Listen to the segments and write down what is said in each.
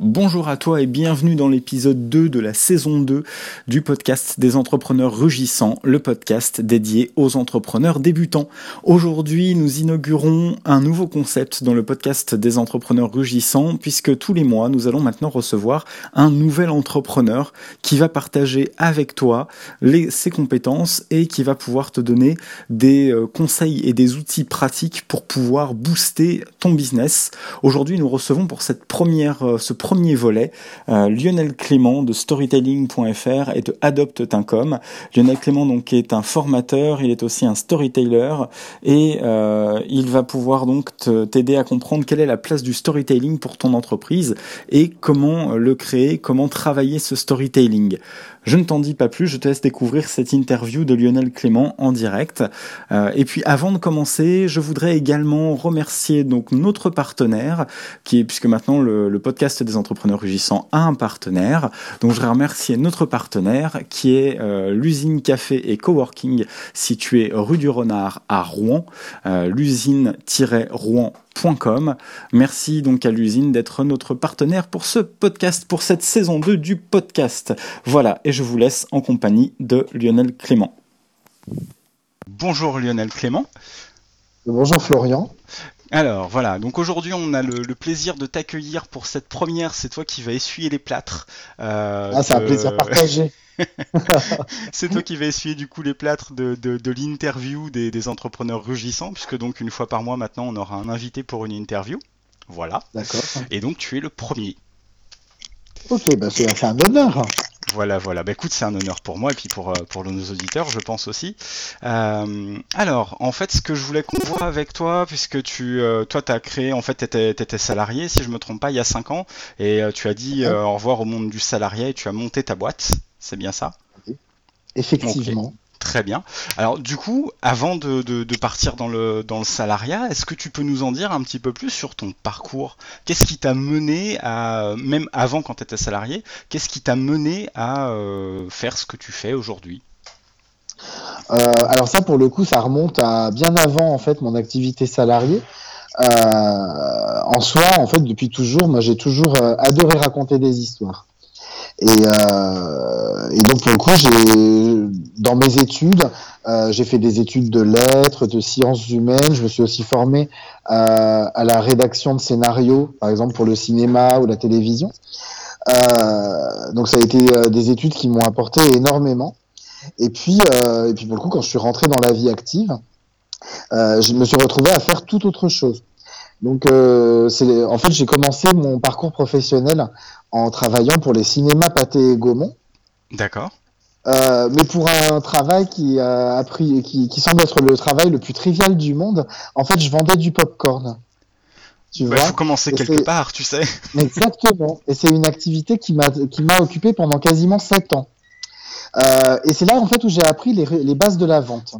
Bonjour à toi et bienvenue dans l'épisode 2 de la saison 2 du podcast des entrepreneurs rugissants, le podcast dédié aux entrepreneurs débutants. Aujourd'hui, nous inaugurons un nouveau concept dans le podcast des entrepreneurs rugissants puisque tous les mois, nous allons maintenant recevoir un nouvel entrepreneur qui va partager avec toi ses compétences et qui va pouvoir te donner des euh, conseils et des outils pratiques pour pouvoir booster ton business. Aujourd'hui, nous recevons pour cette première, euh, ce volet, euh, Lionel Clément de storytelling.fr et de adopt.com. Lionel Clément donc est un formateur, il est aussi un storyteller et euh, il va pouvoir donc t'aider à comprendre quelle est la place du storytelling pour ton entreprise et comment le créer, comment travailler ce storytelling. Je ne t'en dis pas plus, je te laisse découvrir cette interview de Lionel Clément en direct. Euh, et puis avant de commencer, je voudrais également remercier donc notre partenaire, qui est puisque maintenant le, podcast des entrepreneurs rugissants a un partenaire. Donc je voudrais remercier notre partenaire qui est euh, l'usine café et coworking située rue du Renard à Rouen, euh, l'usine-rouen Merci donc à l'usine d'être notre partenaire pour ce podcast, pour cette saison 2 du podcast. Voilà, vous laisse en compagnie de Lionel Clément. Bonjour Lionel Clément. Bonjour Florian. Alors voilà, donc aujourd'hui on a le, plaisir de t'accueillir pour cette première, c'est toi qui vas essuyer les plâtres. Euh, ah, c'est un plaisir partagé. c'est toi qui vas essuyer du coup les plâtres de, l'interview des, entrepreneurs rugissants, puisque donc une fois par mois maintenant on aura un invité pour une interview. Voilà. D'accord. Et donc tu es le premier. Ok, bah c'est un honneur. Voilà, voilà. Bah écoute, c'est un honneur pour moi et puis pour, euh, pour nos auditeurs, je pense aussi. Euh, alors, en fait, ce que je voulais qu'on voit avec toi, puisque tu, euh, toi, tu as créé, en fait, tu étais, salarié, si je me trompe pas, il y a 5 ans, et tu as dit au revoir au monde du salarié et tu as monté ta boîte. C'est bien ça? Effectivement. Très bien. Alors du coup, avant de, partir dans le, salariat, est-ce que tu peux nous en dire un petit peu plus sur ton parcours? Qu'est-ce qui t'a mené à, même avant quand tu étais salarié, qu'est-ce qui t'a mené à euh, faire ce que tu fais aujourd'hui? Euh, Alors ça, pour le coup, ça remonte à bien avant en fait mon activité salariée. Euh, en soi, en fait, depuis toujours, moi j'ai toujours adoré raconter des histoires. Et, euh, et, donc pour le coup, j'ai dans mes études, euh, j'ai fait des études de lettres, de sciences humaines. Je me suis aussi formé euh, à la rédaction de scénarios, par exemple pour le cinéma ou la télévision. Euh, donc ça a été euh, des études qui m'ont apporté énormément. Et puis, et puis pour le coup, quand je suis rentré dans la vie active, je me suis retrouvé à faire tout autre chose. Donc, euh, en fait, j'ai commencé mon parcours professionnel en travaillant pour les cinémas Pathé et Gaumont. D'accord. Euh, mais pour un travail qui a pris, qui, qui, semble être le travail le plus trivial du monde. En fait, je vendais du popcorn. Tu bah, vois. faut commencer quelque part, tu sais. Exactement. Et c'est une activité qui m'a qui m'a occupé pendant quasiment sept ans. Euh, et c'est là en fait où j'ai appris les, les bases de la vente.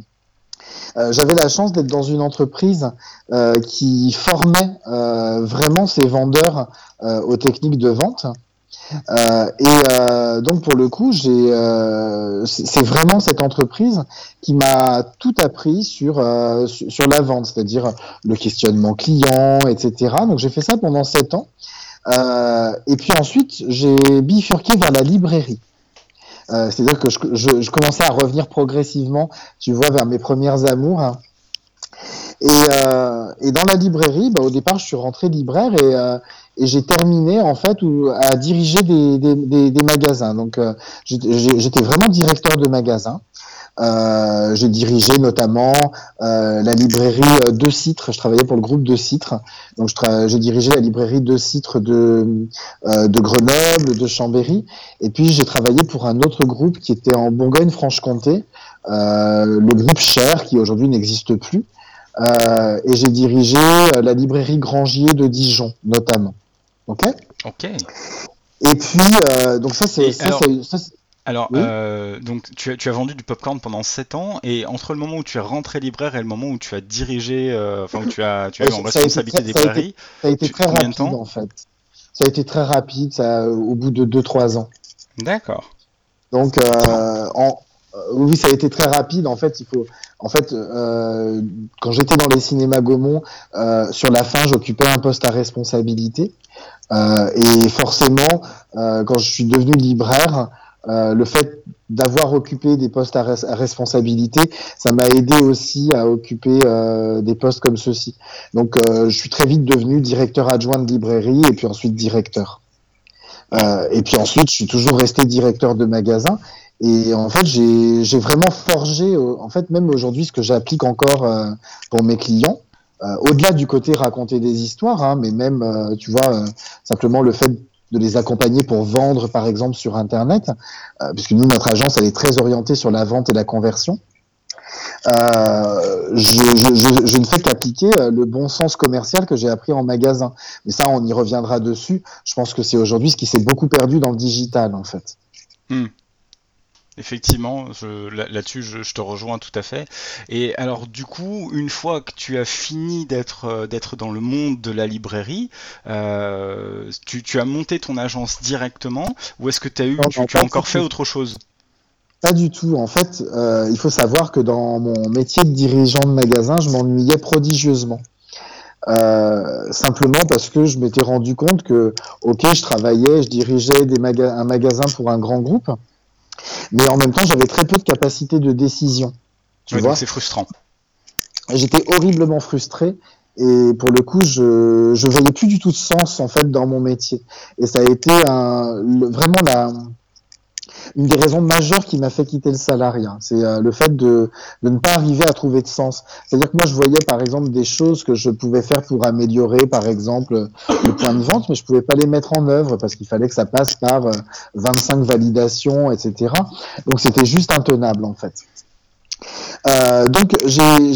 Euh, j'avais la chance d'être dans une entreprise euh, qui formait euh, vraiment ses vendeurs aux techniques de vente. et donc pour le coup, c'est vraiment cette entreprise qui m'a tout appris sur sur la vente, c'est-à-dire le questionnement client, etc. Donc j'ai fait ça pendant sept ans. et puis ensuite, j'ai bifurqué vers la librairie. Euh, c'est-à-dire que je, commençais à revenir progressivement, tu vois, vers mes premières amours. Hein. Euh, et, dans la librairie, bah, au départ, je suis rentré libraire et, euh, j'ai terminé en fait à diriger des, magasins. Donc, j'étais vraiment directeur de magasin. Euh, j'ai dirigé notamment euh, la librairie euh, De Citre. Je travaillais pour le groupe De Citre. Donc, j'ai dirigé la librairie De Citre de, de Grenoble, de Chambéry. Et puis, j'ai travaillé pour un autre groupe qui était en Bourgogne-Franche-Comté, le groupe Cher, qui aujourd'hui n'existe plus. et j'ai dirigé la librairie Grangier de Dijon, notamment. Ok? Ok. Et puis, donc ça, c'est alors, euh, donc tu as, tu as, vendu du popcorn pendant 7 ans, et entre le moment où tu es rentré libraire et le moment où tu as dirigé, euh, enfin où tu as, tu as eu en responsabilité des librairies, ça a été, très rapide en fait. Ça a été très rapide, ça, au bout de 2-3 ans. D'accord. Donc, euh, en, oui, ça a été très rapide. En fait, il faut, en fait, quand j'étais dans les cinémas Gaumont, sur la fin, j'occupais un poste à responsabilité. et forcément, quand je suis devenu libraire, le fait d'avoir occupé des postes à, responsabilité, ça m'a aidé aussi à occuper des postes comme ceux-ci. Donc, je suis très vite devenu directeur adjoint de librairie et puis ensuite directeur. et puis ensuite, je suis toujours resté directeur de magasin. Et en fait, j'ai vraiment forgé, en fait, même aujourd'hui, ce que j'applique encore euh, pour mes clients, euh, au-delà du côté raconter des histoires, hein, mais même, euh, tu vois, simplement le fait de les accompagner pour vendre, par exemple, sur Internet, puisque nous, notre agence, elle est très orientée sur la vente et la conversion. Je, je, ne fais qu'appliquer le bon sens commercial que j'ai appris en magasin. Mais ça, on y reviendra dessus. Je pense que c'est aujourd'hui ce qui s'est beaucoup perdu dans le digital, en fait. Hmm. Effectivement, là-dessus, je, te rejoins tout à fait. Et alors, du coup, une fois que tu as fini d'être euh, d'être dans le monde de la librairie, euh, tu, as monté ton agence directement, ou est-ce que tu as eu, tu, as encore fait autre chose? Pas du tout. En fait, euh, il faut savoir que dans mon métier de dirigeant de magasin, je m'ennuyais prodigieusement. simplement parce que je m'étais rendu compte que, ok, je travaillais, je dirigeais des un magasin pour un grand groupe, mais en même temps, j'avais très peu de capacité de décision. Tu vois c'est frustrant. J'étais horriblement frustré et pour le coup, je je voyais plus du tout de sens en fait dans mon métier. Et ça a été un, vraiment la une des raisons majeures qui m'a fait quitter le salariat. C'est euh, le fait de, de, ne pas arriver à trouver de sens. C'est-à-dire que moi, je voyais par exemple des choses que je pouvais faire pour améliorer, par exemple, le point de vente, mais je pouvais pas les mettre en œuvre parce qu'il fallait que ça passe par 25 euh, validations, etc. Donc c'était juste intenable en fait. Euh, donc j'ai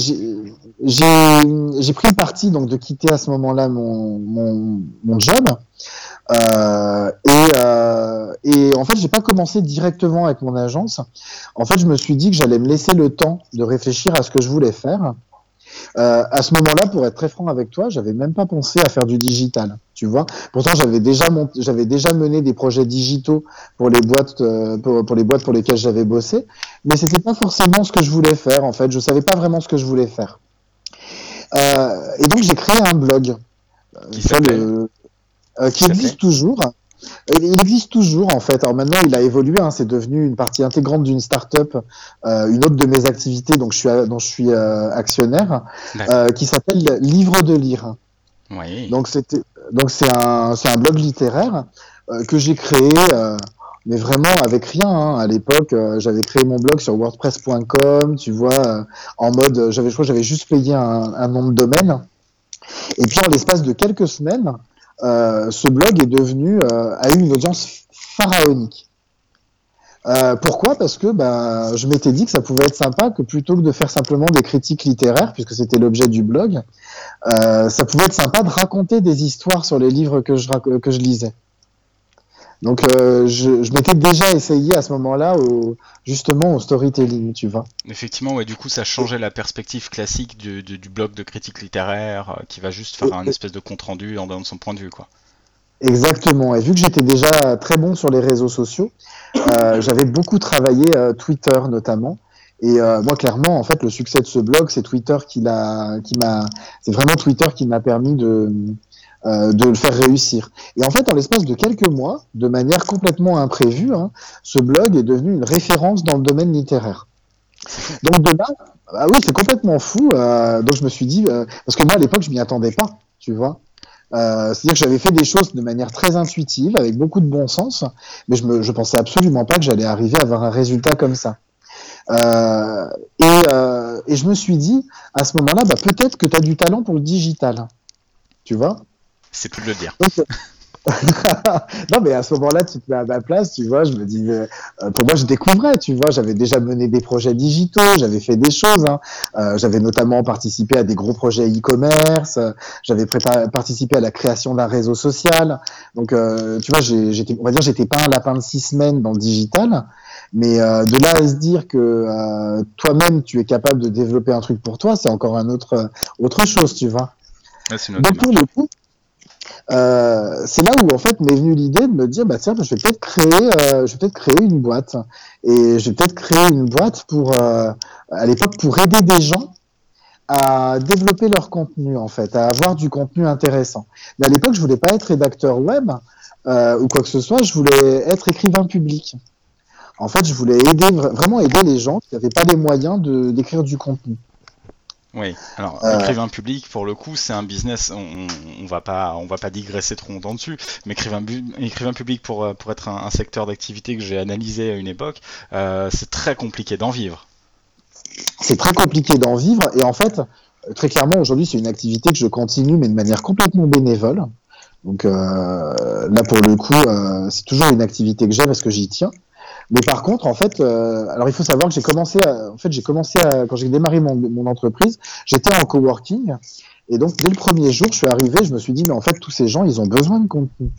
j'ai pris le parti donc de quitter à ce moment-là mon, mon, mon job euh, et, euh, et en fait, j'ai pas commencé directement avec mon agence. En fait, je me suis dit que j'allais me laisser le temps de réfléchir à ce que je voulais faire. Euh, à ce moment-là, pour être très franc avec toi, j'avais même pas pensé à faire du digital. Tu vois. Pourtant, j'avais déjà j'avais déjà mené des projets digitaux pour les boîtes, euh, pour, pour, les boîtes pour lesquelles j'avais bossé, mais c'était pas forcément ce que je voulais faire. En fait, je savais pas vraiment ce que je voulais faire. Euh, et donc, j'ai créé un blog. Qui s'appelle euh, qui existe toujours. Il existe toujours en fait. Alors maintenant, il a évolué. Hein, c'est devenu une partie intégrante d'une start-up, euh, une autre de mes activités, donc je suis dont je suis euh, actionnaire, euh, qui s'appelle Livre de lire. Oui. Donc c'était donc c'est un c'est un blog littéraire que j'ai créé. mais vraiment avec rien. Hein. À l'époque, j'avais créé mon blog sur WordPress.com, tu vois, en mode, j'avais, je crois, j'avais juste payé un, un nom de domaine. Et puis en l'espace de quelques semaines, ce blog est devenu euh, a eu une audience pharaonique. Euh, pourquoi? Parce que bah, je m'étais dit que ça pouvait être sympa que plutôt que de faire simplement des critiques littéraires, puisque c'était l'objet du blog, ça pouvait être sympa de raconter des histoires sur les livres que je lisais. Donc euh, je, je m'étais déjà essayé à ce moment-là au, justement au storytelling, tu vois. Effectivement, ouais, du coup ça changeait la perspective classique du, du, du blog de critique littéraire euh, qui va juste faire un espèce de compte rendu en donnant son point de vue, quoi. Exactement. Et vu que j'étais déjà très bon sur les réseaux sociaux, euh, j'avais beaucoup travaillé Twitter notamment. Et moi, clairement, en fait, le succès de ce blog, c'est Twitter qui l'a, qui m'a, c'est vraiment Twitter qui m'a permis de, euh, de le faire réussir. Et en fait, en l'espace de quelques mois, de manière complètement imprévue, hein, ce blog est devenu une référence dans le domaine littéraire. Donc de là, ah oui, c'est complètement fou. Euh, donc je me suis dit, euh, parce que moi à l'époque, je m'y attendais pas, tu vois. Euh, C'est-à-dire que j'avais fait des choses de manière très intuitive, avec beaucoup de bon sens, mais je, me, je pensais absolument pas que j'allais arriver à avoir un résultat comme ça. Euh, et, euh, et, je me suis dit, à ce moment-là, bah, peut-être que tu as du talent pour le digital. Tu vois c'est plus de le dire. non, mais à ce moment-là, tu te mets à ma place, tu vois. Je me dis, euh, pour moi, je découvrais, tu vois. J'avais déjà mené des projets digitaux, j'avais fait des choses. Hein. Euh, j'avais notamment participé à des gros projets e-commerce. j'avais participé à la création d'un réseau social. Donc, euh, tu vois, j'étais, on va dire, j'étais pas un lapin de six semaines dans le digital. Mais de là à se dire que toi-même, tu es capable de développer un truc pour toi, c'est encore un autre, autre chose, tu vois. Ah, Donc, pour le coup, euh, c'est là où en fait m'est venue l'idée de me dire bah tiens je vais peut-être créer euh, je vais peut-être créer une boîte et je vais peut-être créer une boîte pour euh, à l'époque pour aider des gens à développer leur contenu en fait, à avoir du contenu intéressant. Mais à l'époque, je voulais pas être rédacteur web euh, ou quoi que ce soit, je voulais être écrivain public. En fait, je voulais aider vraiment aider les gens qui n'avaient pas les moyens de d'écrire du contenu. Oui, alors euh... écrivain public pour le coup c'est un business, on, on, va pas on va pas digresser trop longtemps dessus, mais écrivain, écrivain public pour, pour être un, un secteur d'activité que j'ai analysé à une époque, euh, c'est très compliqué d'en vivre. C'est très compliqué d'en vivre et en fait très clairement aujourd'hui c'est une activité que je continue mais de manière complètement bénévole. Donc euh, là pour le coup euh, c'est toujours une activité que j'ai parce que j'y tiens. Mais par contre, en fait, euh, alors il faut savoir que j'ai commencé, à, en fait, j'ai commencé à, quand j'ai démarré mon, mon entreprise, j'étais en coworking, et donc dès le premier jour, je suis arrivé, je me suis dit, mais en fait, tous ces gens, ils ont besoin de contenu.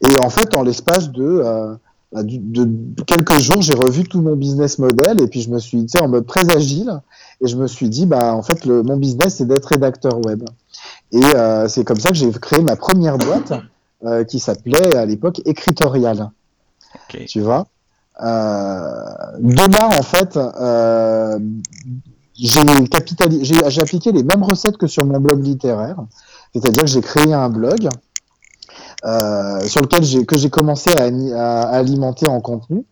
Et en fait, en l'espace de, euh, de, de, quelques jours, j'ai revu tout mon business model, et puis je me suis, sais, en mode très agile, et je me suis dit, bah, en fait, le, mon business, c'est d'être rédacteur web. Et euh, c'est comme ça que j'ai créé ma première boîte, euh, qui s'appelait à l'époque Écritorial. Tu vois euh, De là, en fait, euh, j'ai appliqué les mêmes recettes que sur mon blog littéraire. C'est-à-dire que j'ai créé un blog euh, sur lequel que j'ai commencé à, alimenter en contenu.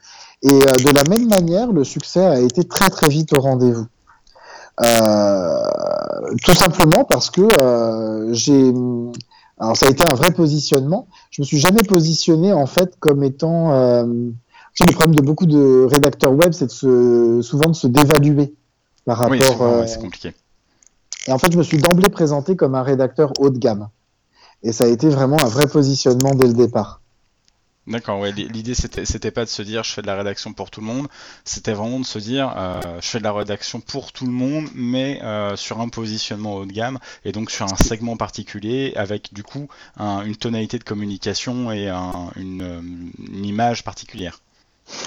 Et de la même manière, le succès a été très très vite au rendez-vous. Tout simplement parce que j'ai alors ça a été un vrai positionnement. Je me suis jamais positionné en fait comme étant. Euh, tu sais, le problème de beaucoup de rédacteurs web, c'est de se, souvent de se dévaluer par rapport. Oui, euh, c'est compliqué. Et en fait, je me suis d'emblée présenté comme un rédacteur haut de gamme. Et ça a été vraiment un vrai positionnement dès le départ. D'accord, ouais. L'idée c'était c'était pas de se dire je fais de la rédaction pour tout le monde, c'était vraiment de se dire euh, je fais de la rédaction pour tout le monde, mais euh, sur un positionnement haut de gamme et donc sur un segment particulier avec du coup un, une tonalité de communication et un, une, une, image particulière.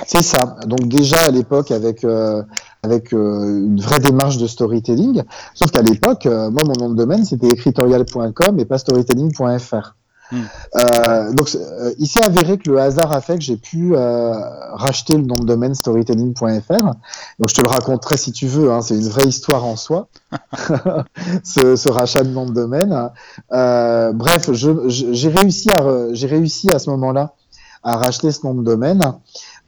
C'est ça. Donc déjà à l'époque avec euh, avec euh, une vraie démarche de storytelling, sauf qu'à l'époque moi mon nom de domaine c'était écritorial.com et pas storytelling.fr. Hmm. Euh, donc, euh, il s'est avéré que le hasard a fait que j'ai pu euh, racheter le nom de domaine storytelling.fr. Donc, je te le raconterai si tu veux. Hein, c'est une vraie histoire en soi, ce, ce, rachat de nom de domaine. Euh, bref, j'ai réussi à j'ai réussi à ce moment-là à racheter ce nom de domaine.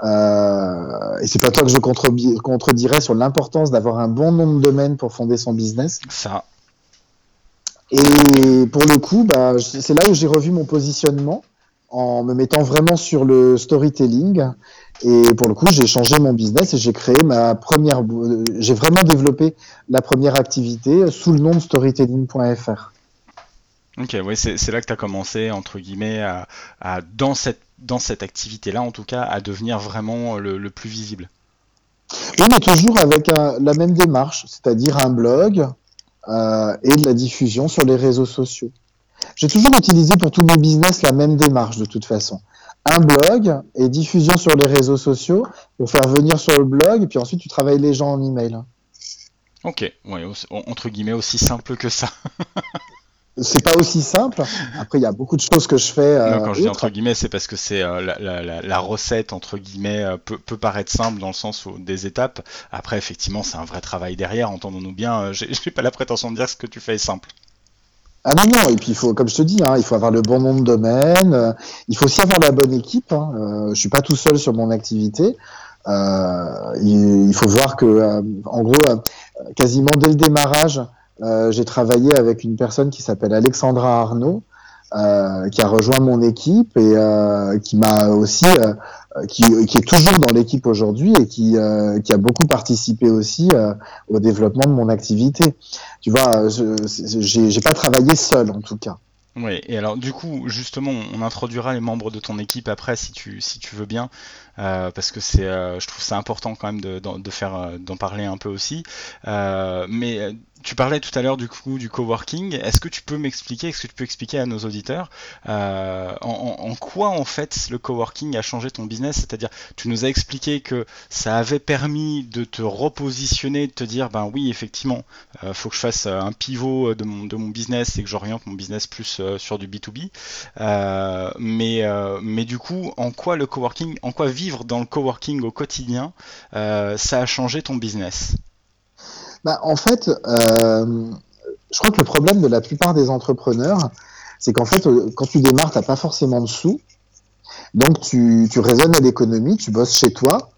Euh, et c'est pas toi que je contredirais sur l'importance d'avoir un bon nom de domaine pour fonder son business. Ça, et pour le coup, bah, c'est là où j'ai revu mon positionnement en me mettant vraiment sur le storytelling. Et pour le coup, j'ai changé mon business et j'ai créé ma première, j'ai vraiment développé la première activité sous le nom de storytelling.fr. Ok, oui, c'est là que tu as commencé, entre guillemets, à, à dans cette, dans cette activité-là, en tout cas, à devenir vraiment le, le plus visible. Oui, mais toujours avec un, la même démarche, c'est-à-dire un blog, euh, et de la diffusion sur les réseaux sociaux. J'ai toujours utilisé pour tous mes business la même démarche de toute façon. Un blog et diffusion sur les réseaux sociaux pour faire venir sur le blog et puis ensuite tu travailles les gens en email. Ok, entre guillemets aussi simple que ça. c'est pas aussi simple. Après, il y a beaucoup de choses que je fais. Euh, non, quand je dis entre guillemets, c'est parce que c'est euh, la, la, la, recette entre guillemets euh, peut, peut, paraître simple dans le sens où des étapes. Après, effectivement, c'est un vrai travail derrière. Entendons-nous bien. Euh, J'ai pas la prétention de dire que ce que tu fais est simple. Ah non non et puis il faut comme je te dis hein, il faut avoir le bon nom de domaine euh, il faut aussi avoir la bonne équipe hein, euh, je suis pas tout seul sur mon activité euh, il, il, faut voir que en gros quasiment dès le démarrage euh, j'ai travaillé avec une personne qui s'appelle Alexandra Arnaud, euh, qui a rejoint mon équipe et euh, qui m'a aussi, qui, est toujours dans l'équipe aujourd'hui et qui, a beaucoup participé aussi au développement de mon activité. Tu vois, j'ai pas travaillé seul en tout cas. Oui, et alors du coup, justement, on introduira les membres de ton équipe après, si tu, si tu veux bien, parce que c'est, je trouve ça important quand même de, de, faire, d'en parler un peu aussi. Mais tu parlais tout à l'heure du coup du coworking. Est-ce que tu peux m'expliquer, est-ce que tu peux expliquer à nos auditeurs euh, en, en, quoi en fait le coworking a changé ton business? C'est-à-dire, tu nous as expliqué que ça avait permis de te repositionner, de te dire ben oui effectivement, euh, faut que je fasse un pivot de mon de mon business et que j'oriente mon business plus euh, sur du B2B. Euh, mais euh, mais du coup, en quoi le coworking, en quoi vivre dans le coworking au quotidien, euh, ça a changé ton business? Bah, En fait, euh, je crois que le problème de la plupart des entrepreneurs, c'est qu'en fait, euh, quand tu démarres, tu n'as pas forcément de sous. Donc, tu, tu raisonnes à l'économie, tu bosses chez toi.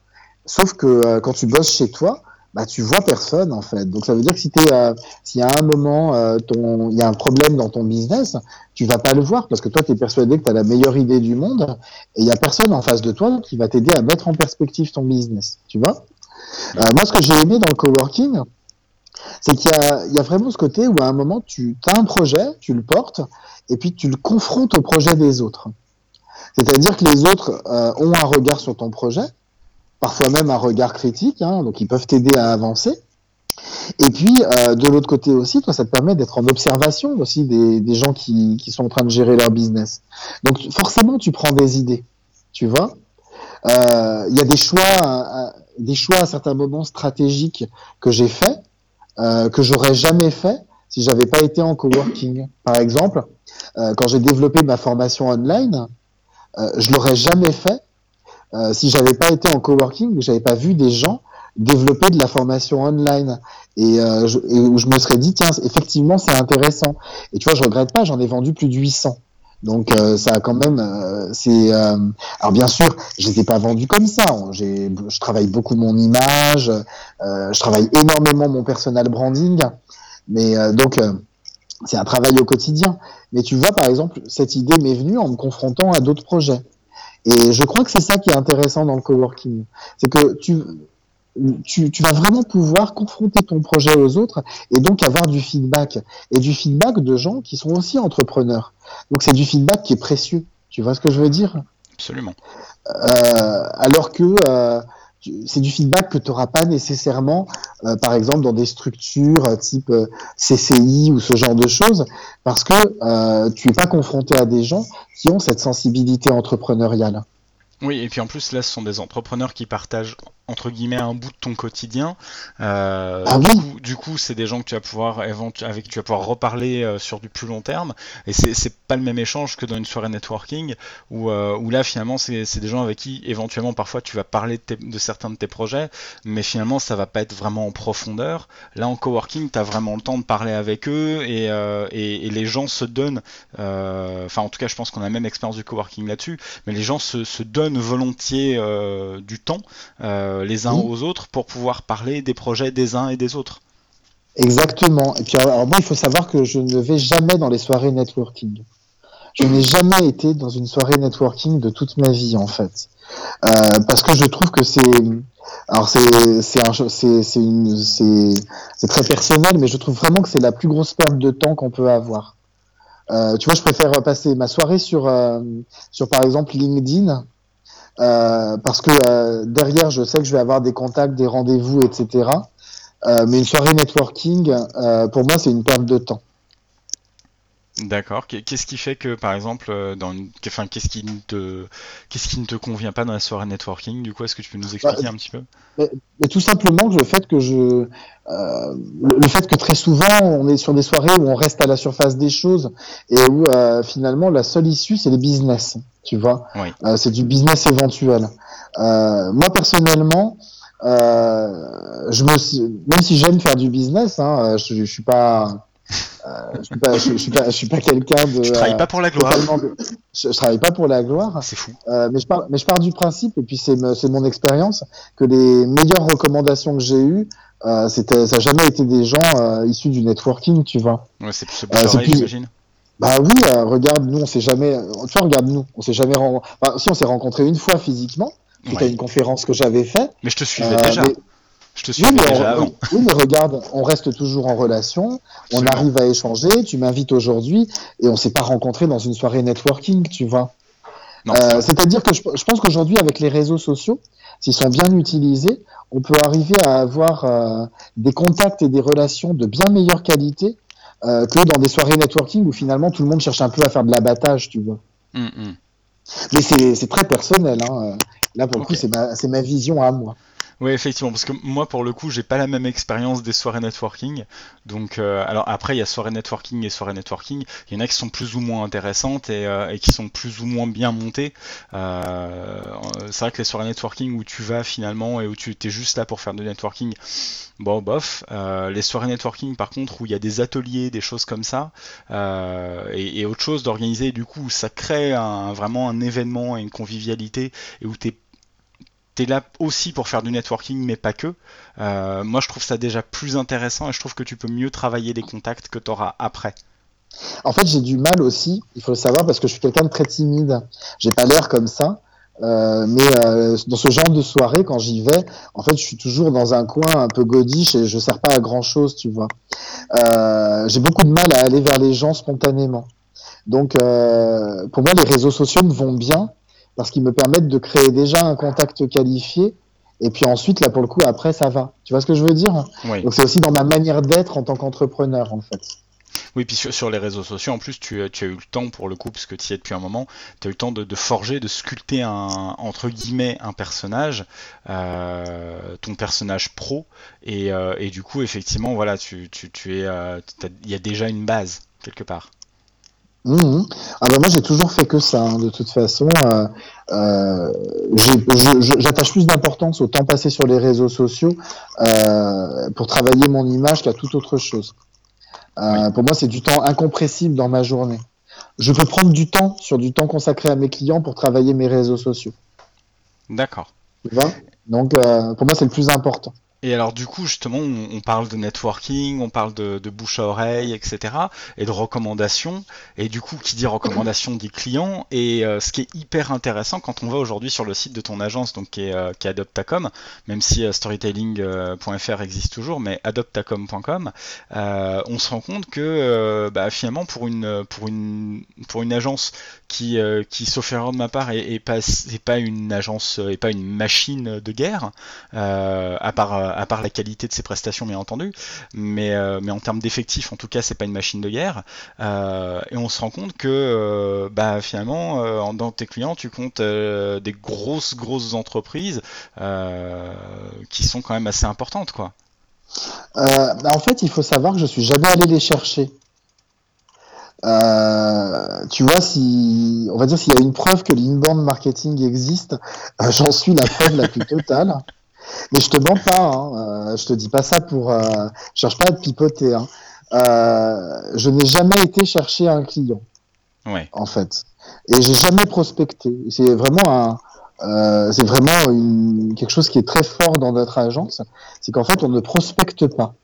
Sauf que euh, quand tu bosses chez toi, bah, tu vois personne en fait. Donc ça veut dire que si tu euh, s'il y a un moment, euh, ton, il y a un problème dans ton business, tu vas pas le voir parce que toi tu es persuadé que tu as la meilleure idée du monde et il y a personne en face de toi qui va t'aider à mettre en perspective ton business. Tu vois? Euh, Moi, ce que j'ai aimé dans le coworking, c'est qu'il y y a vraiment ce côté où à un moment tu as un projet, tu le portes et puis tu le confrontes au projet des autres. C'est-à-dire que les autres ont un regard sur ton projet parfois même un regard critique, hein, donc ils peuvent t'aider à avancer. Et puis, euh, de l'autre côté aussi, toi, ça te permet d'être en observation aussi des, gens qui, qui, sont en train de gérer leur business. Donc, forcément, tu prends des idées, tu vois. Euh, il y a des choix, euh, des choix à certains moments stratégiques que j'ai faits, euh, que j'aurais jamais fait si j'avais pas été en coworking. Par exemple, euh, quand j'ai développé ma formation online, euh, je l'aurais jamais fait euh, si j'avais pas été en coworking, j'avais pas vu des gens développer de la formation online. Et, je, et où je me serais dit tiens effectivement c'est intéressant. Et tu vois je regrette pas j'en ai vendu plus de 800 donc euh, ça a quand même euh, c'est euh, alors bien sûr je les ai pas vendus comme ça. J'ai je travaille beaucoup mon image euh, je travaille énormément mon personal branding. Mais euh, donc c'est un travail au quotidien. Mais tu vois par exemple cette idée m'est venue en me confrontant à d'autres projets. Et je crois que c'est ça qui est intéressant dans le coworking. C'est que tu, tu, tu, vas vraiment pouvoir confronter ton projet aux autres et donc avoir du feedback. Et du feedback de gens qui sont aussi entrepreneurs. Donc c'est du feedback qui est précieux. Tu vois ce que je veux dire? Absolument. Euh, alors que euh, c'est du feedback que tu n'auras pas nécessairement, euh, par exemple, dans des structures type CCI ou ce genre de choses, parce que tu n'es pas confronté à des gens qui ont cette sensibilité entrepreneuriale. Oui, et puis en plus, là, ce sont des entrepreneurs qui partagent entre guillemets un bout de ton quotidien. Euh, ah du oui. coup, du coup, c'est des gens que tu vas pouvoir avec qui tu vas pouvoir reparler euh, sur du plus long terme. Et c'est pas le même échange que dans une soirée networking où euh, où là finalement c'est des gens avec qui éventuellement parfois tu vas parler de, tes, de, certains de tes projets, mais finalement ça va pas être vraiment en profondeur. Là en coworking, tu as vraiment le temps de parler avec eux et et, et, les gens se donnent. Enfin, en tout cas, je pense qu'on a la même expérience du coworking là-dessus, mais les gens se se donnent volontiers du temps. Euh, les uns Oui. aux autres pour pouvoir parler des projets des uns et des autres. Exactement. Et puis alors moi, il faut savoir que je ne vais jamais dans les soirées networking. Je n'ai jamais été dans une soirée networking de toute ma vie en fait, euh, parce que je trouve que c'est, alors c'est c'est très personnel, mais je trouve vraiment que c'est la plus grosse perte de temps qu'on peut avoir. Euh, tu vois, je préfère passer ma soirée sur euh, sur par exemple LinkedIn euh, parce que euh, derrière, je sais que je vais avoir des contacts, des rendez-vous, etc. Euh, mais une soirée networking, pour moi, c'est une perte de temps. D'accord. Qu'est-ce qui fait que, par exemple, euh, dans une... enfin, qu'est-ce qui ne te, qu'est-ce qui ne te convient pas dans la soirée networking? Du coup, est-ce que tu peux nous expliquer bah, un petit peu? mais, mais tout simplement le fait que je, euh, le fait que très souvent, on est sur des soirées où on reste à la surface des choses et où euh, finalement la seule issue, c'est les business. Tu vois, oui. euh, c'est du business éventuel. Euh, moi personnellement. Euh, je me, même si j'aime faire du business, hein, je, je suis pas, je suis pas, je, je suis pas, je suis pas quelqu'un de. Tu travailles pas pour la gloire. De, je, je, travaille pas pour la gloire. C'est fou. Euh, mais je pars, mais je pars du principe et puis c'est c'est mon expérience que les meilleures recommandations que j'ai eues, euh, c'était, ça n'a jamais été des gens euh, issus du networking, tu vois. Ouais, c'est plus, plus j'imagine. Bah oui, euh, regarde, nous on s'est jamais, tu vois, regarde nous, on s'est jamais, enfin, si on s'est rencontré une fois physiquement, c'était ouais. une conférence que j'avais fait. Mais je te suivais déjà. Mais... Je te suivais oui, déjà on, avant. Oui, mais regarde, on reste toujours en relation, on Absolument. arrive à échanger, tu m'invites aujourd'hui et on s'est pas rencontré dans une soirée networking, tu vois. Euh, C'est-à-dire que je, je pense qu'aujourd'hui, avec les réseaux sociaux, s'ils sont bien utilisés, on peut arriver à avoir euh, des contacts et des relations de bien meilleure qualité euh, que dans des soirées networking où finalement tout le monde cherche un peu à faire de l'abattage, tu vois. Mm -hmm. Mais c'est très personnel. Hein. Là, pour le coup, c'est ma, ma, vision à moi. Oui, effectivement, parce que moi, pour le coup, j'ai pas la même expérience des soirées networking. Donc, euh, alors après, il y a soirée networking et soirée networking. Il y en a qui sont plus ou moins intéressantes et, euh, qui sont plus ou moins bien montées. Euh, c'est vrai que les soirées networking où tu vas finalement et où tu es juste là pour faire du networking, bon, bof. les soirées networking, par contre, où il y a des ateliers, des choses comme ça, et, autre chose d'organiser, du coup, ça crée vraiment un événement et une convivialité et où tu es tu là aussi pour faire du networking, mais pas que. Euh, moi, je trouve ça déjà plus intéressant et je trouve que tu peux mieux travailler les contacts que tu auras après. En fait, j'ai du mal aussi, il faut le savoir, parce que je suis quelqu'un de très timide. J'ai pas l'air comme ça. Euh, mais euh, dans ce genre de soirée, quand j'y vais, en fait, je suis toujours dans un coin un peu godiche et je sers pas à grand chose, tu vois. j'ai beaucoup de mal à aller vers les gens spontanément. Donc, pour moi, les réseaux sociaux me vont bien parce qu'ils me permettent de créer déjà un contact qualifié. Et puis ensuite, là, pour le coup, après, ça va. Tu vois ce que je veux dire Donc, c'est aussi dans ma manière d'être en tant qu'entrepreneur, en fait. Oui, puis sur, les réseaux sociaux, en plus, tu, as eu le temps, pour le coup, puisque tu y es depuis un moment, tu as eu le temps de, forger, de sculpter un, entre guillemets, un personnage, euh, ton personnage pro. Euh, et, du coup, effectivement, voilà, tu, tu es, euh, il y a déjà une base, quelque part. Mmh. Ah bah moi j'ai toujours fait que ça. Hein. De toute façon, euh, euh, j'attache plus d'importance au temps passé sur les réseaux sociaux euh, pour travailler mon image qu'à toute autre chose. Pour moi, c'est du temps incompressible dans ma journée. Je peux prendre du temps sur du temps consacré à mes clients pour travailler mes réseaux sociaux. D'accord. Tu vois? Donc pour moi, c'est le plus important. Et alors du coup justement on, parle de networking, on parle de, bouche à oreille, etc. et de recommandations. Et du coup qui dit recommandation dit client. Et euh, ce qui est hyper intéressant quand on va aujourd'hui sur le site de ton agence, donc qui est, euh, Adoptacom, même si euh, storytelling.fr existe toujours, mais adoptacom.com, on se rend compte que bah, finalement pour une pour une pour une agence qui qui sauf erreur de ma part est, pas pas une agence et pas une machine de guerre à part à part la qualité de ses prestations bien entendu, mais, euh, mais en termes d'effectifs en tout cas c'est pas une machine de guerre, euh, et on se rend compte que euh, bah, finalement dans tes clients tu comptes des grosses grosses entreprises qui sont quand même assez importantes quoi. Bah, en fait il faut savoir que je suis jamais allé les chercher. tu vois, si on va dire s'il y a une preuve que l'inbound marketing existe, j'en suis la preuve la plus totale. Mais je te mens pas, hein. euh, je te dis pas ça pour. Euh, je cherche pas à te pipoter. Hein. Euh, je n'ai jamais été chercher un client. Ouais. En fait. Et j'ai jamais prospecté. C'est vraiment un. Euh, c'est vraiment une, quelque chose qui est très fort dans notre agence, c'est qu'en fait on ne prospecte pas.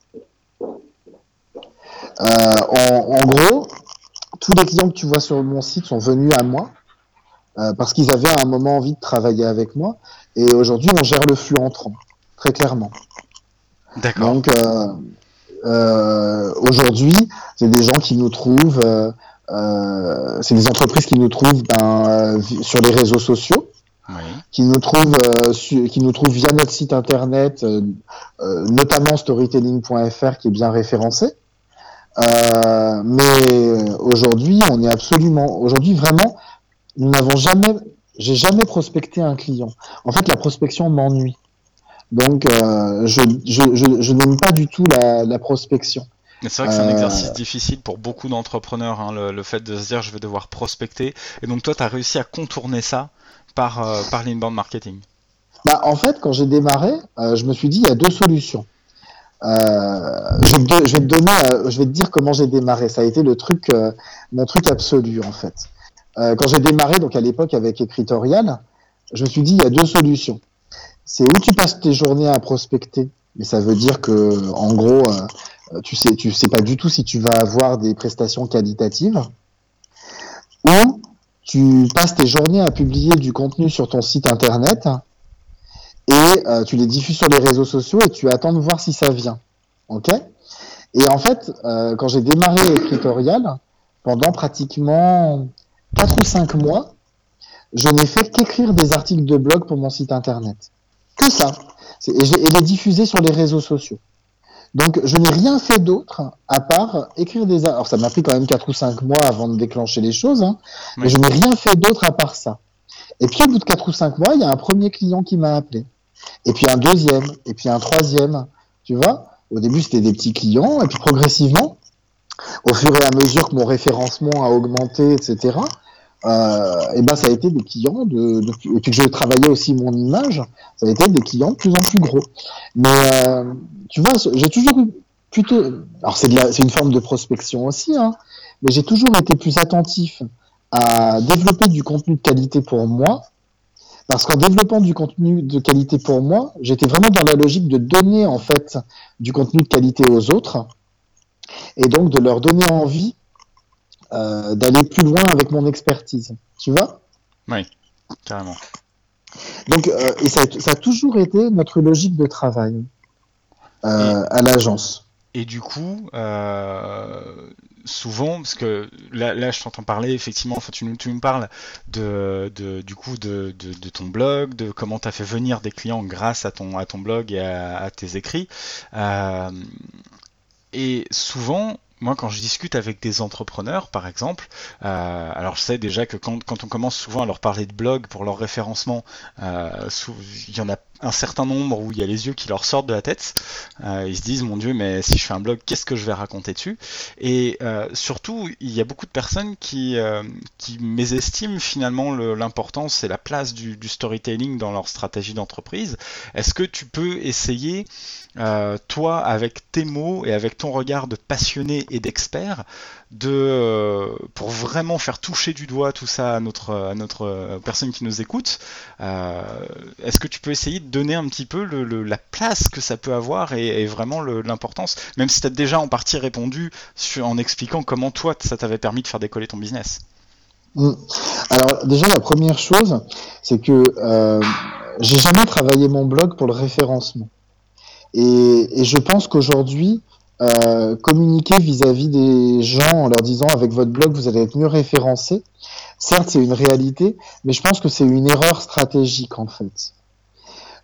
Euh, en, en, gros, tous les clients que tu vois sur mon site sont venus à moi parce qu'ils avaient à un moment envie de travailler avec moi. Et aujourd'hui, on gère le flux entrant, très clairement. D'accord. Donc, euh, euh, aujourd'hui, c'est des gens qui nous trouvent, euh, euh c'est des entreprises qui nous trouvent ben, sur les réseaux sociaux, oui. qui nous trouvent, qui nous trouvent via notre site internet, notamment storytelling.fr, qui est bien référencé. mais aujourd'hui, on est absolument, aujourd'hui vraiment, nous n'avons jamais, j'ai jamais prospecté un client. En fait, la prospection m'ennuie. Donc, euh, je, je, je, je n'aime pas du tout la, la prospection. C'est vrai que c'est un euh, exercice difficile pour beaucoup d'entrepreneurs, hein, le, le, fait de se dire je vais devoir prospecter. Et donc toi, tu as réussi à contourner ça par, euh, par l'inbound marketing. Bah, en fait, quand j'ai démarré, euh, je me suis dit il y a deux solutions. Je, vais te, je, vais te donner, je vais te dire comment j'ai démarré. Ça a été le truc, mon truc absolu en fait. Euh, quand j'ai démarré, donc à l'époque avec Écritorial, je me suis dit il y a deux solutions. C'est où tu passes tes journées à prospecter, mais ça veut dire que en gros, euh, tu sais, tu sais pas du tout si tu vas avoir des prestations qualitatives, ou tu passes tes journées à publier du contenu sur ton site internet et euh, tu les diffuses sur les réseaux sociaux et tu attends de voir si ça vient. Ok? Et en fait, euh, quand j'ai démarré Écritorial, pendant pratiquement 4 ou 5 mois, je n'ai fait qu'écrire des articles de blog pour mon site internet. Que ça. Et, les diffuser sur les réseaux sociaux. Donc, je n'ai rien fait d'autre à part écrire des. Alors, ça m'a pris quand même 4 ou 5 mois avant de déclencher les choses, hein, mais je n'ai rien fait d'autre à part ça. Et puis, au bout de 4 ou 5 mois, il y a un premier client qui m'a appelé. et puis un deuxième, et puis un troisième. Tu vois? Au début, c'était des petits clients, et puis progressivement, au fur et à mesure que mon référencement a augmenté, etc., et ben ça a été des clients de, et puis que je travaillais aussi mon image, ça a été des clients de plus en plus gros. Mais euh, tu vois, j'ai toujours eu plutôt, alors c'est une forme de prospection aussi, hein, mais j'ai toujours été plus attentif à développer du contenu de qualité pour moi parce qu'en développant du contenu de qualité pour moi, j'étais vraiment dans la logique de donner en fait du contenu de qualité aux autres et donc de leur donner envie euh, d'aller plus loin avec mon expertise. Tu vois? Oui, carrément. Donc, euh, et ça, a toujours été notre logique de travail euh, à l'agence. Et du coup, souvent, parce que là, là je t'entends parler, effectivement, enfin, tu, nous, tu nous parles de, de du coup de, de, de, ton blog, de comment tu as fait venir des clients grâce à ton, à ton blog et à, à tes écrits. Et souvent, moi, quand je discute avec des entrepreneurs, par exemple, euh, alors je sais déjà que quand, quand, on commence souvent à leur parler de blog pour leur référencement, euh, il y en a un certain nombre où il y a les yeux qui leur sortent de la tête. Euh, ils se disent, mon Dieu, mais si je fais un blog, qu'est-ce que je vais raconter dessus? Et euh, surtout, il y a beaucoup de personnes qui, euh, qui mésestiment finalement l'importance et la place du, du, storytelling dans leur stratégie d'entreprise. Est-ce que tu peux essayer, euh, toi, avec tes mots et avec ton regard de passionné et d'expert, de euh, pour vraiment faire toucher du doigt tout ça à notre à notre euh, personne qui nous écoute euh, est-ce que tu peux essayer de donner un petit peu le, la place que ça peut avoir et, vraiment l'importance même si tu as déjà en partie répondu en expliquant comment toi ça t'avait permis de faire décoller ton business? Mmh. alors déjà la première chose c'est que j'ai jamais travaillé mon blog pour le référencement et je pense qu'aujourd'hui euh, communiquer vis-à-vis des gens en leur disant avec votre blog vous allez être mieux référencé. Certes, c'est une réalité, mais je pense que c'est une erreur stratégique en fait.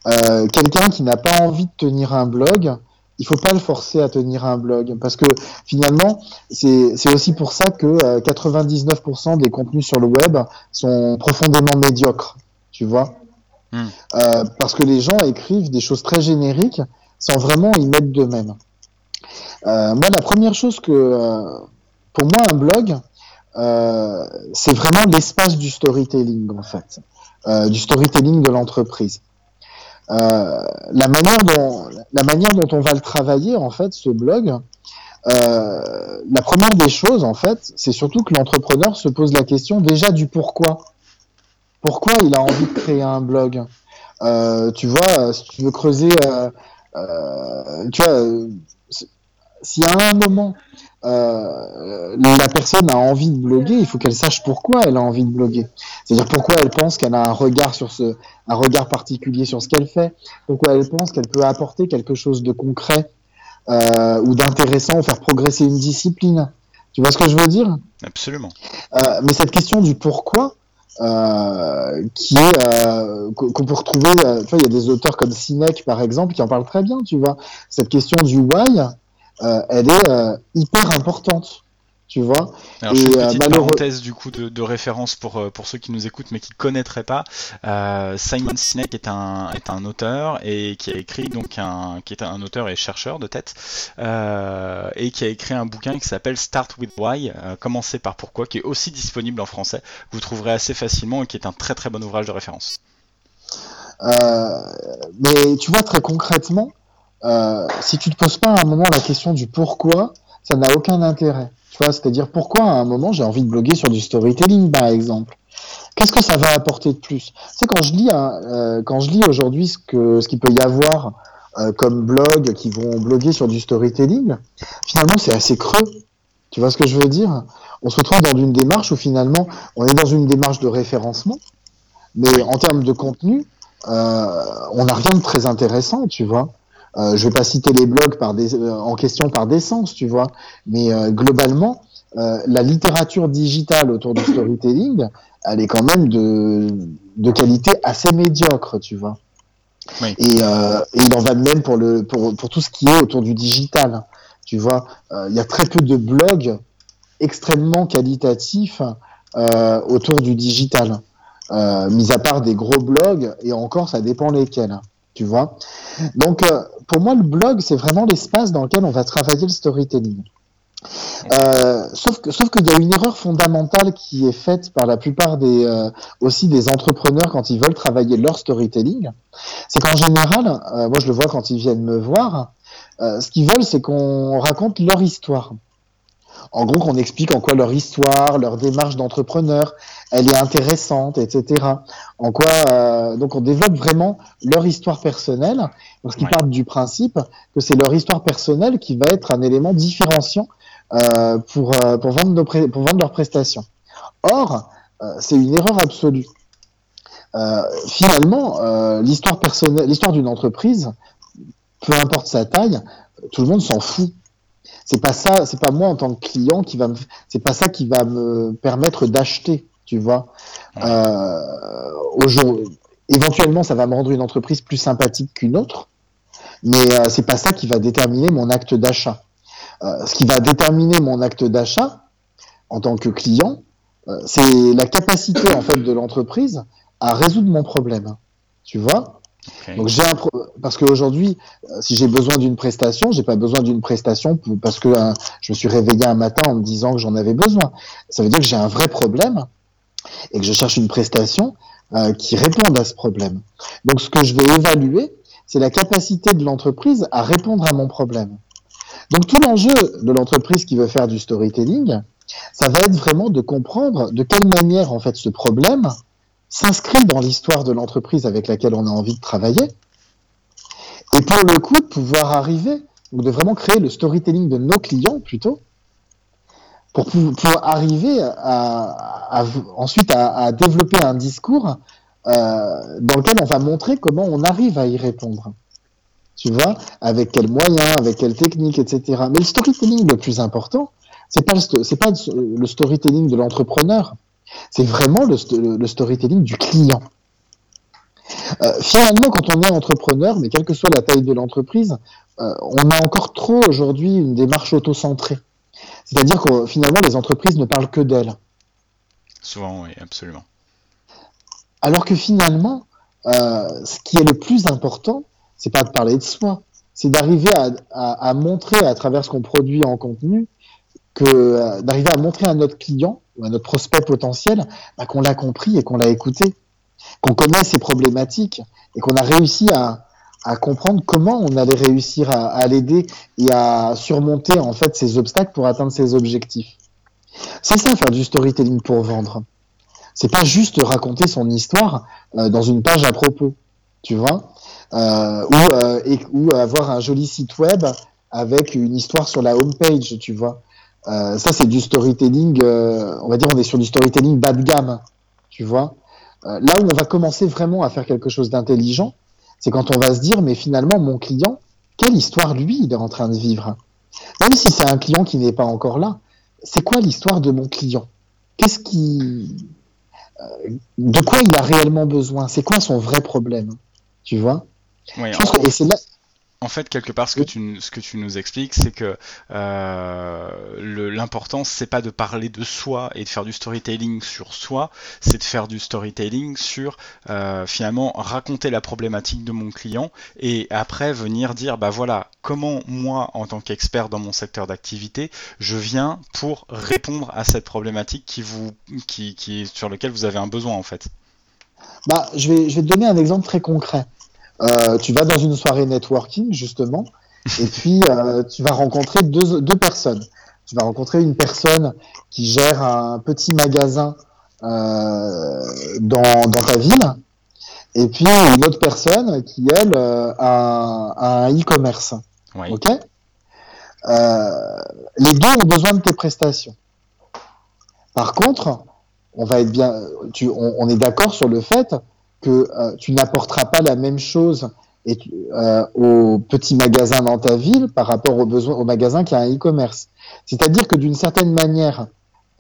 Euh, quelqu'un qui n'a pas envie de tenir un blog, il faut pas le forcer à tenir un blog parce que finalement, c'est aussi pour ça que 99% euh, des contenus sur le web sont profondément médiocres, tu vois? Hmm. parce que les gens écrivent des choses très génériques sans vraiment y mettre d'eux-mêmes. Euh, moi, la première chose que, euh, pour moi, un blog, euh, c'est vraiment l'espace du storytelling, en fait, du storytelling de l'entreprise. la manière dont la manière dont on va le travailler, en fait, ce blog, la première des choses, en fait, c'est surtout que l'entrepreneur se pose la question déjà du pourquoi. Pourquoi il a envie de créer un blog? Tu vois, si tu veux creuser, tu vois, si à un moment euh, la personne a envie de bloguer, il faut qu'elle sache pourquoi elle a envie de bloguer. C'est-à-dire pourquoi elle pense qu'elle a un regard sur ce, un regard particulier sur ce qu'elle fait, pourquoi elle pense qu'elle peut apporter quelque chose de concret euh, ou d'intéressant ou faire progresser une discipline. Tu vois ce que je veux dire? Absolument. Euh, mais cette question du pourquoi, euh, qui est euh, qu'on peut retrouver. Euh, tu vois, il y a des auteurs comme Sinek par exemple qui en parlent très bien. Tu vois, cette question du why, elle est euh, hyper importante. Tu vois Alors, je fais une euh, petite parenthèse du coup de, de, référence pour, pour ceux qui nous écoutent mais qui connaîtraient pas. Simon Sinek est un, est un auteur et qui a écrit donc un qui est un auteur et chercheur de tête et qui a écrit un bouquin qui s'appelle Start with Why, commencer par pourquoi, qui est aussi disponible en français. Vous trouverez assez facilement et qui est un très très bon ouvrage de référence. mais tu vois très concrètement, euh, si tu te poses pas à un moment la question du pourquoi, ça n'a aucun intérêt. Tu vois, c'est-à-dire pourquoi à un moment j'ai envie de bloguer sur du storytelling, par exemple? Qu'est-ce que ça va apporter de plus? Sais, quand je lis, euh, quand je lis aujourd'hui ce que ce qu'il peut y avoir euh, comme blog qui vont bloguer sur du storytelling, finalement c'est assez creux. Tu vois ce que je veux dire? On se retrouve dans une démarche où finalement on est dans une démarche de référencement, mais en termes de contenu, euh, on n'a rien de très intéressant, tu vois. Euh, je vais pas citer les blogs par des, euh, en question par décence, tu vois, mais euh, globalement, euh, la littérature digitale autour du storytelling, elle est quand même de, de qualité assez médiocre, tu vois. Oui. Et, et, il en va de même pour, le, pour, pour tout ce qui est autour du digital. Tu vois, il y a très peu de blogs extrêmement qualitatifs autour du digital. mis à part des gros blogs, et encore, ça dépend lesquels. Tu vois Donc, euh, pour moi, le blog, c'est vraiment l'espace dans lequel on va travailler le storytelling. Euh, sauf que, sauf qu'il y a une erreur fondamentale qui est faite par la plupart des euh, aussi des entrepreneurs quand ils veulent travailler leur storytelling, c'est qu'en général, euh, moi je le vois quand ils viennent me voir, ce qu'ils veulent c'est qu'on raconte leur histoire. En gros, qu'on explique en quoi leur histoire, leur démarche d'entrepreneur, elle est intéressante, etc. En quoi, donc, on développe vraiment leur histoire personnelle, parce qu'ils partent du principe que c'est leur histoire personnelle qui va être un élément différenciant euh, pour, euh, pour, vendre nos pour vendre leurs prestations. Or, euh, c'est une erreur absolue. finalement, l'histoire personnelle, l'histoire d'une entreprise, peu importe sa taille, tout le monde s'en fout. C'est pas ça, c'est pas moi en tant que client qui va me, c'est pas ça qui va me permettre d'acheter, tu vois. Euh, éventuellement, ça va me rendre une entreprise plus sympathique qu'une autre, mais euh, c'est pas ça qui va déterminer mon acte d'achat. Euh, ce qui va déterminer mon acte d'achat en tant que client, c'est la capacité en fait de l'entreprise à résoudre mon problème. Tu vois Donc j'ai un parce qu'aujourd'hui, euh, si j'ai besoin d'une prestation, j'ai pas besoin d'une prestation parce que je me suis réveillé un matin en me disant que j'en avais besoin. Ça veut dire que j'ai un vrai problème et que je cherche une prestation qui réponde à ce problème. Donc ce que je vais évaluer, c'est la capacité de l'entreprise à répondre à mon problème. Donc tout l'enjeu de l'entreprise qui veut faire du storytelling, ça va être vraiment de comprendre de quelle manière en fait ce problème s'inscrit dans l'histoire de l'entreprise avec laquelle on a envie de travailler. Et pour le coup, de pouvoir arriver, ou de vraiment créer le storytelling de nos clients plutôt, pour arriver ensuite à, développer un discours euh, dans lequel on va montrer comment on arrive à y répondre tu vois, avec quels moyens, avec quelles techniques, etc. Mais le storytelling le plus important, c'est pas pas le storytelling de l'entrepreneur, c'est vraiment le, storytelling du client. Euh, finalement, quand on est entrepreneur, mais quelle que soit la taille de l'entreprise, euh, on a encore trop aujourd'hui une démarche auto-centrée. C'est-à-dire que finalement, les entreprises ne parlent que d'elles. Souvent, oui, absolument. Alors que finalement, euh, ce qui est le plus important, c'est pas de parler de soi, c'est d'arriver à, montrer à travers ce qu'on produit en contenu euh, d'arriver à montrer à notre client ou à notre prospect potentiel bah, qu'on l'a compris et qu'on l'a écouté, qu'on connaît ses problématiques et qu'on a réussi à, comprendre comment on allait réussir à, l'aider et à surmonter en fait ses obstacles pour atteindre ses objectifs. C'est ça faire du storytelling pour vendre. C'est pas juste raconter son histoire euh, dans une page à propos, tu vois. Euh, ou, ou avoir un joli site web avec une histoire sur la home page, tu vois. Euh, ça, c'est du storytelling, on va dire, on est sur du storytelling bas de gamme, tu vois. là où on va commencer vraiment à faire quelque chose d'intelligent, c'est quand on va se dire, mais finalement, mon client, quelle histoire lui il est en train de vivre. Même si c'est un client qui n'est pas encore là, c'est quoi l'histoire de mon client? Qu'est-ce qui, de quoi il a réellement besoin? C'est quoi son vrai problème? Tu vois? En fait, quelque part, ce que tu, ce que tu nous expliques, c'est que euh, l'important, c'est pas de parler de soi et de faire du storytelling sur soi, c'est de faire du storytelling sur euh, finalement raconter la problématique de mon client et après venir dire, bah voilà, comment moi, en tant qu'expert dans mon secteur d'activité, je viens pour répondre à cette problématique qui vous, qui, qui, sur lequel vous avez un besoin en fait. Bah, je vais, je vais te donner un exemple très concret. Euh, tu vas dans une soirée networking, justement, et puis euh, tu vas rencontrer deux, deux, personnes. Tu vas rencontrer une personne qui gère un petit magasin euh, dans, dans, ta ville, et puis une autre personne qui, elle, euh, a, un e-commerce. Ok? Les deux ont besoin de tes prestations. Par contre, on va être bien, tu, on, on est d'accord sur le fait que euh, tu n'apporteras pas la même chose euh, au petit magasin dans ta ville par rapport au, besoin, au magasin qui a un e-commerce. C'est-à-dire que d'une certaine manière,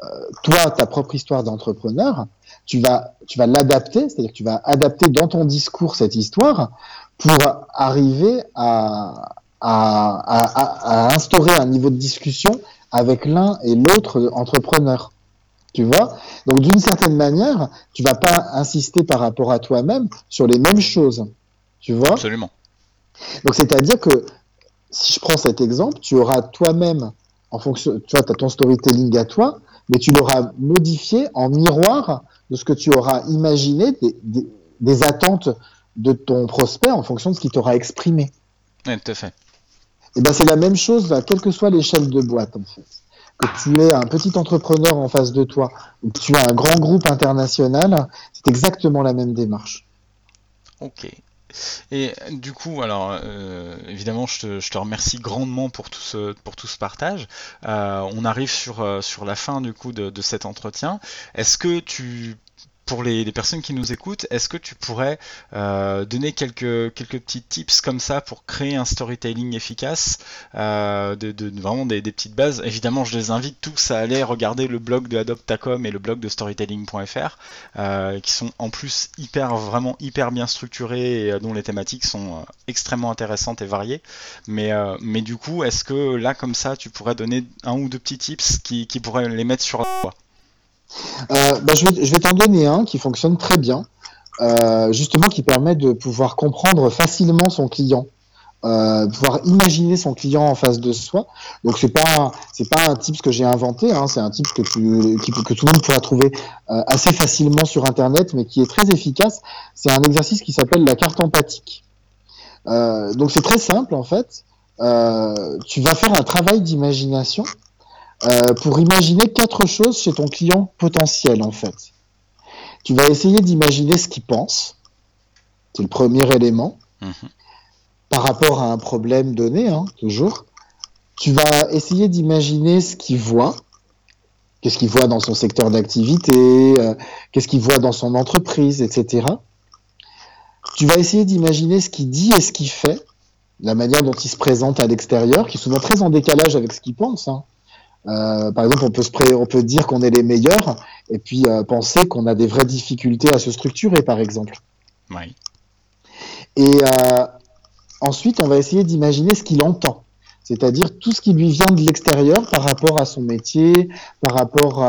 euh, toi, ta propre histoire d'entrepreneur, tu vas, tu vas l'adapter, c'est-à-dire que tu vas adapter dans ton discours cette histoire pour arriver à, à, à, à instaurer un niveau de discussion avec l'un et l'autre entrepreneur. Tu vois? Donc d'une certaine manière, tu vas pas insister par rapport à toi-même sur les mêmes choses. Tu vois? Absolument. Donc, c'est-à-dire que si je prends cet exemple, tu auras toi-même, en fonction, tu vois, tu as ton storytelling à toi, mais tu l'auras modifié en miroir de ce que tu auras imaginé, des, attentes de ton prospect en fonction de ce qu'il t'aura exprimé. Oui, tout à fait. Et ben c'est la même chose, quelle que soit l'échelle de boîte en fait. Que tu es un petit entrepreneur en face de toi, ou que tu as un grand groupe international, c'est exactement la même démarche. Ok. Et du coup, alors euh, évidemment, je te, remercie grandement pour tout ce, partage. Euh, on arrive sur, euh, sur la fin du coup de cet entretien. Est-ce que tu pour les, personnes qui nous écoutent, est-ce que tu pourrais euh, donner quelques, quelques petits tips comme ça pour créer un storytelling efficace, euh, de, vraiment des, petites bases? Évidemment, je les invite tous à aller regarder le blog de Adoptacom et le blog de storytelling.fr, euh, qui sont en plus hyper, vraiment hyper bien structurés et dont les thématiques sont extrêmement intéressantes et variées. Mais, mais du coup, est-ce que là, comme ça, tu pourrais donner un ou deux petits tips qui, qui pourraient les mettre sur la euh, bah, je vais, t'en donner un qui fonctionne très bien, euh, justement qui permet de pouvoir comprendre facilement son client. Euh, pouvoir imaginer son client en face de soi. Donc c'est pas c'est pas un type que j'ai inventé, hein, c'est un tu, que tout le monde pourra trouver assez facilement sur internet, mais qui est très efficace. C'est un exercice qui s'appelle la carte empathique. donc c'est très simple en fait. tu vas faire un travail d'imagination euh, pour imaginer quatre choses chez ton client potentiel, en fait. Tu vas essayer d'imaginer ce qu'il pense. C'est le premier élément. Mhm. Par rapport à un problème donné, hein, toujours. Tu vas essayer d'imaginer ce qu'il voit. Qu'est-ce qu'il voit dans son secteur d'activité, euh, qu'est-ce qu'il voit dans son entreprise, etc. Tu vas essayer d'imaginer ce qu'il dit et ce qu'il fait, la manière dont il se présente à l'extérieur, qui est souvent très en décalage avec ce qu'il pense. Hein. Euh, par exemple, on peut, se on peut dire qu'on est les meilleurs et puis euh, penser qu'on a des vraies difficultés à se structurer, par exemple. Oui. Et euh, ensuite, on va essayer d'imaginer ce qu'il entend, c'est-à-dire tout ce qui lui vient de l'extérieur par rapport à son métier, par rapport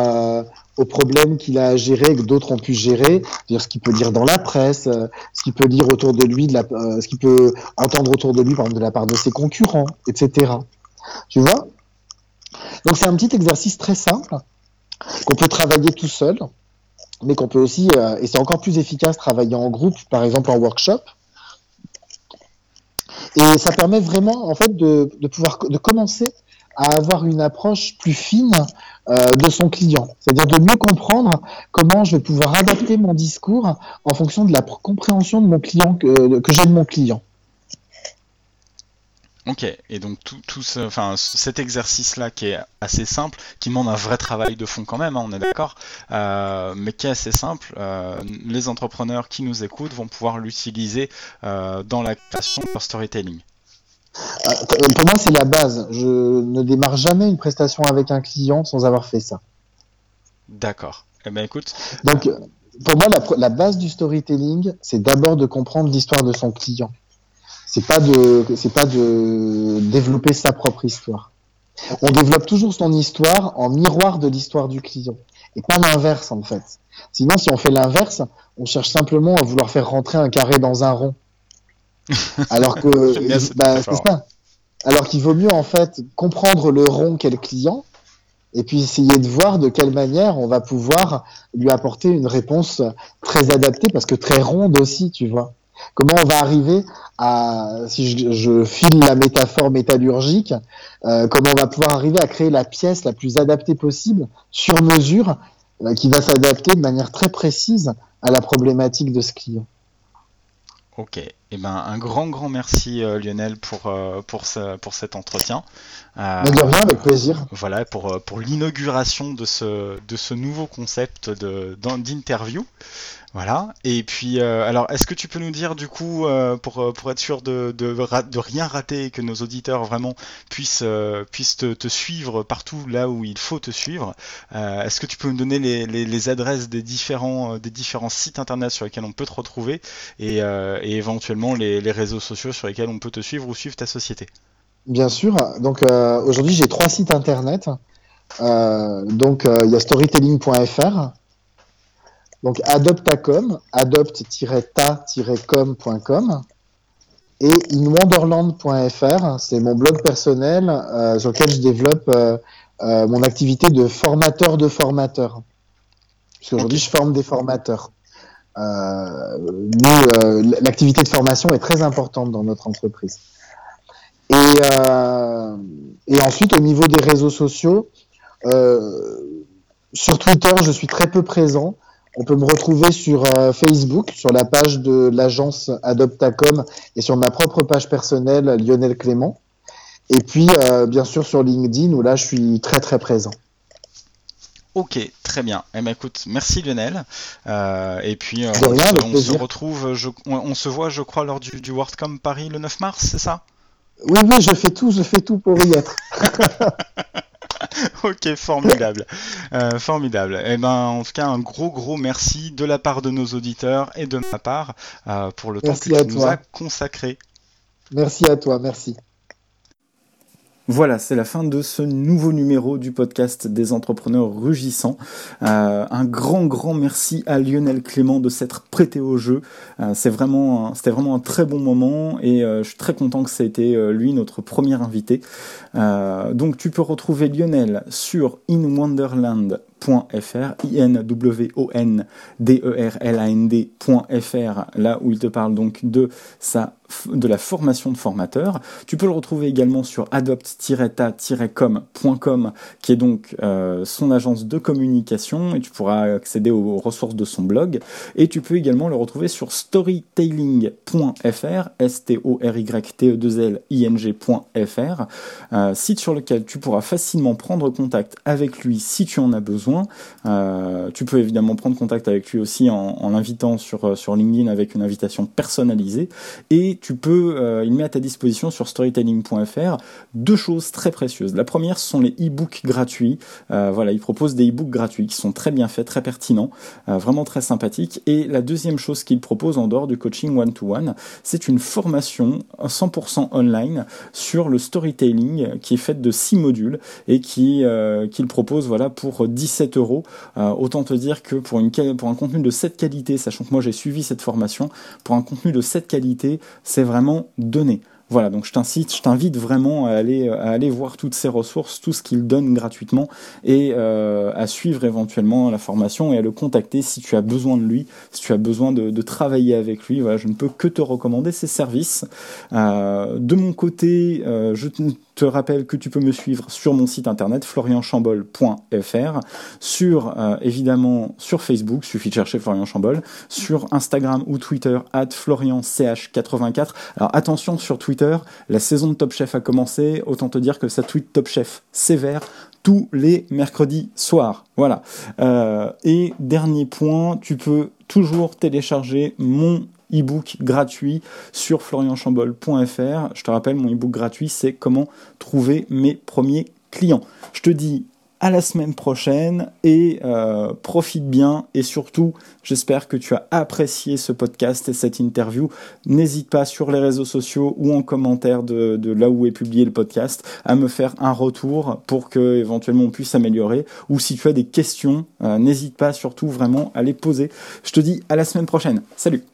aux problèmes qu'il a à gérer que d'autres ont pu gérer, dire ce qu'il peut lire dans la presse, ce qu'il peut lire autour de lui, de la, ce qu'il peut entendre autour de lui, par exemple, de la part de ses concurrents, etc. Tu vois? Donc c'est un petit exercice très simple qu'on peut travailler tout seul, mais qu'on peut aussi, euh, et c'est encore plus efficace travailler en groupe, par exemple en workshop. Et ça permet vraiment en fait de, pouvoir commencer à avoir une approche plus fine euh, de son client, c'est-à-dire de mieux comprendre comment je vais pouvoir adapter mon discours en fonction de la compréhension de mon client que, que j'ai de mon client. Ok, et donc tout, tout ce, enfin, cet exercice-là qui est assez simple, qui demande un vrai travail de fond quand même, hein, on est d'accord, euh, mais qui est assez simple, euh, les entrepreneurs qui nous écoutent vont pouvoir l'utiliser euh, dans la création de leur storytelling. Pour moi, c'est la base. Je ne démarre jamais une prestation avec un client sans avoir fait ça. D'accord. Eh bien, écoute. Donc, pour moi, la, la base du storytelling, c'est d'abord de comprendre l'histoire de son client c'est pas de c'est pas de développer sa propre histoire. On développe toujours son histoire en miroir de l'histoire du client et pas l'inverse en fait. Sinon, si on fait l'inverse, on cherche simplement à vouloir faire rentrer un carré dans un rond. Alors que bah, c'est ça. Alors qu'il vaut mieux en fait comprendre le rond qu'est le client et puis essayer de voir de quelle manière on va pouvoir lui apporter une réponse très adaptée parce que très ronde aussi, tu vois. Comment on va arriver à, si je, file la métaphore métallurgique, euh, comment on va pouvoir arriver à créer la pièce la plus adaptée possible, sur mesure, euh, qui va s'adapter de manière très précise à la problématique de ce client. Ok, eh ben, un grand grand merci euh, Lionel pour cet entretien. De rien, avec plaisir. Voilà, pour, pour l'inauguration de ce, de ce nouveau concept d'interview. Voilà. Et puis, euh, alors, est-ce que tu peux nous dire du coup, euh, pour, euh, pour être sûr de, de, de, rien rater et que nos auditeurs vraiment puissent, puissent te, suivre partout là où il faut te suivre, est-ce que tu peux nous donner les, les, adresses des différents, des différents sites internet sur lesquels on peut te retrouver et, et éventuellement les, les, réseaux sociaux sur lesquels on peut te suivre ou suivre ta société? Bien sûr. Donc aujourd'hui, j'ai trois sites internet. donc il y a storytelling.fr donc Adoptacom, adopt-ta-com.com. et inwonderland.fr, c'est mon blog personnel euh, sur lequel je développe euh, euh, mon activité de formateur de formateurs. Parce qu'aujourd'hui, je forme des formateurs. l'activité de formation est très importante dans notre entreprise. Et, et ensuite, au niveau des réseaux sociaux, sur Twitter, je suis très peu présent. On peut me retrouver sur euh, Facebook, sur la page de l'agence Adoptacom et sur ma propre page personnelle, Lionel Clément. Et puis, euh, bien sûr, sur LinkedIn, où là, je suis très, très présent. Ok, très bien. Eh ben, écoute, merci Lionel. Euh, et puis, on, se, retrouve, on, se voit, je crois, lors du, du WordCom Paris le 9 mars, c'est ça? Oui, oui, je fais tout, je fais tout pour y être. ok, formidable. Euh, formidable. Eh ben, en tout cas, un gros, gros merci de la part de nos auditeurs et de ma part euh, pour le temps que tu nous as consacré. Merci à toi, merci. Voilà, c'est la fin de ce nouveau numéro du podcast des entrepreneurs rugissants. Euh, un grand, grand merci à Lionel Clément de s'être prêté au jeu. Euh, c'est vraiment, c'était vraiment un très bon moment et euh, je suis très content que ça ait été lui notre premier invité. donc tu peux retrouver Lionel sur inwonderland.fr, I-N-W-O-N-D-E-R-L-A-N-D.fr, là où il te parle donc de sa de la formation de formateur. Tu peux le retrouver également sur adopt-ta-com.com qui est donc euh, son agence de communication et tu pourras accéder aux ressources de son blog. Et tu peux également le retrouver sur storytelling.fr, S-T-O-R-Y-T-E-2-L-I-N-G.fr, euh, site sur lequel tu pourras facilement prendre contact avec lui si tu en as besoin. Euh, tu peux évidemment prendre contact avec lui aussi en, en l'invitant sur, sur LinkedIn avec une invitation personnalisée. Et tu peux, euh, il met à ta disposition sur storytelling.fr deux choses très précieuses. La première, ce sont les e-books gratuits. Euh, voilà, il propose des e-books gratuits qui sont très bien faits, très pertinents, euh, vraiment très sympathiques. Et la deuxième chose qu'il propose en dehors du coaching one-to-one, c'est une formation 100% online sur le storytelling qui est faite de six modules et qui qu'il propose voilà pour 17 euros. autant te dire que pour une pour un contenu de cette qualité, sachant que moi j'ai suivi cette formation, pour un contenu de cette qualité, c'est vraiment donné. Voilà, donc je t'incite, je t'invite vraiment à aller, voir toutes ces ressources, tout ce qu'il donne gratuitement et euh, à suivre éventuellement la formation et à le contacter si tu as besoin de lui, si tu as besoin de, de travailler avec lui. Voilà, je ne peux que te recommander ses services. Euh, de mon côté, euh, je te rappelle que tu peux me suivre sur mon site internet florianchambol.fr, sur euh, évidemment sur Facebook, suffit de chercher Florian Chambol, sur Instagram ou Twitter florianch84. Alors attention sur Twitter la saison de Top Chef a commencé, autant te dire que ça tweet Top Chef sévère tous les mercredis soirs. Voilà. Euh, et dernier point, tu peux toujours télécharger mon e-book gratuit sur florianchambol.fr. Je te rappelle, mon e-book gratuit, c'est comment trouver mes premiers clients. Je te dis à la semaine prochaine et euh, profite bien et surtout j'espère que tu as apprécié ce podcast et cette interview. N'hésite pas sur les réseaux sociaux ou en commentaire de, là où est publié le podcast à me faire un retour pour que éventuellement on puisse améliorer ou si tu as des questions euh, n'hésite pas surtout vraiment à les poser. Je te dis à la semaine prochaine. Salut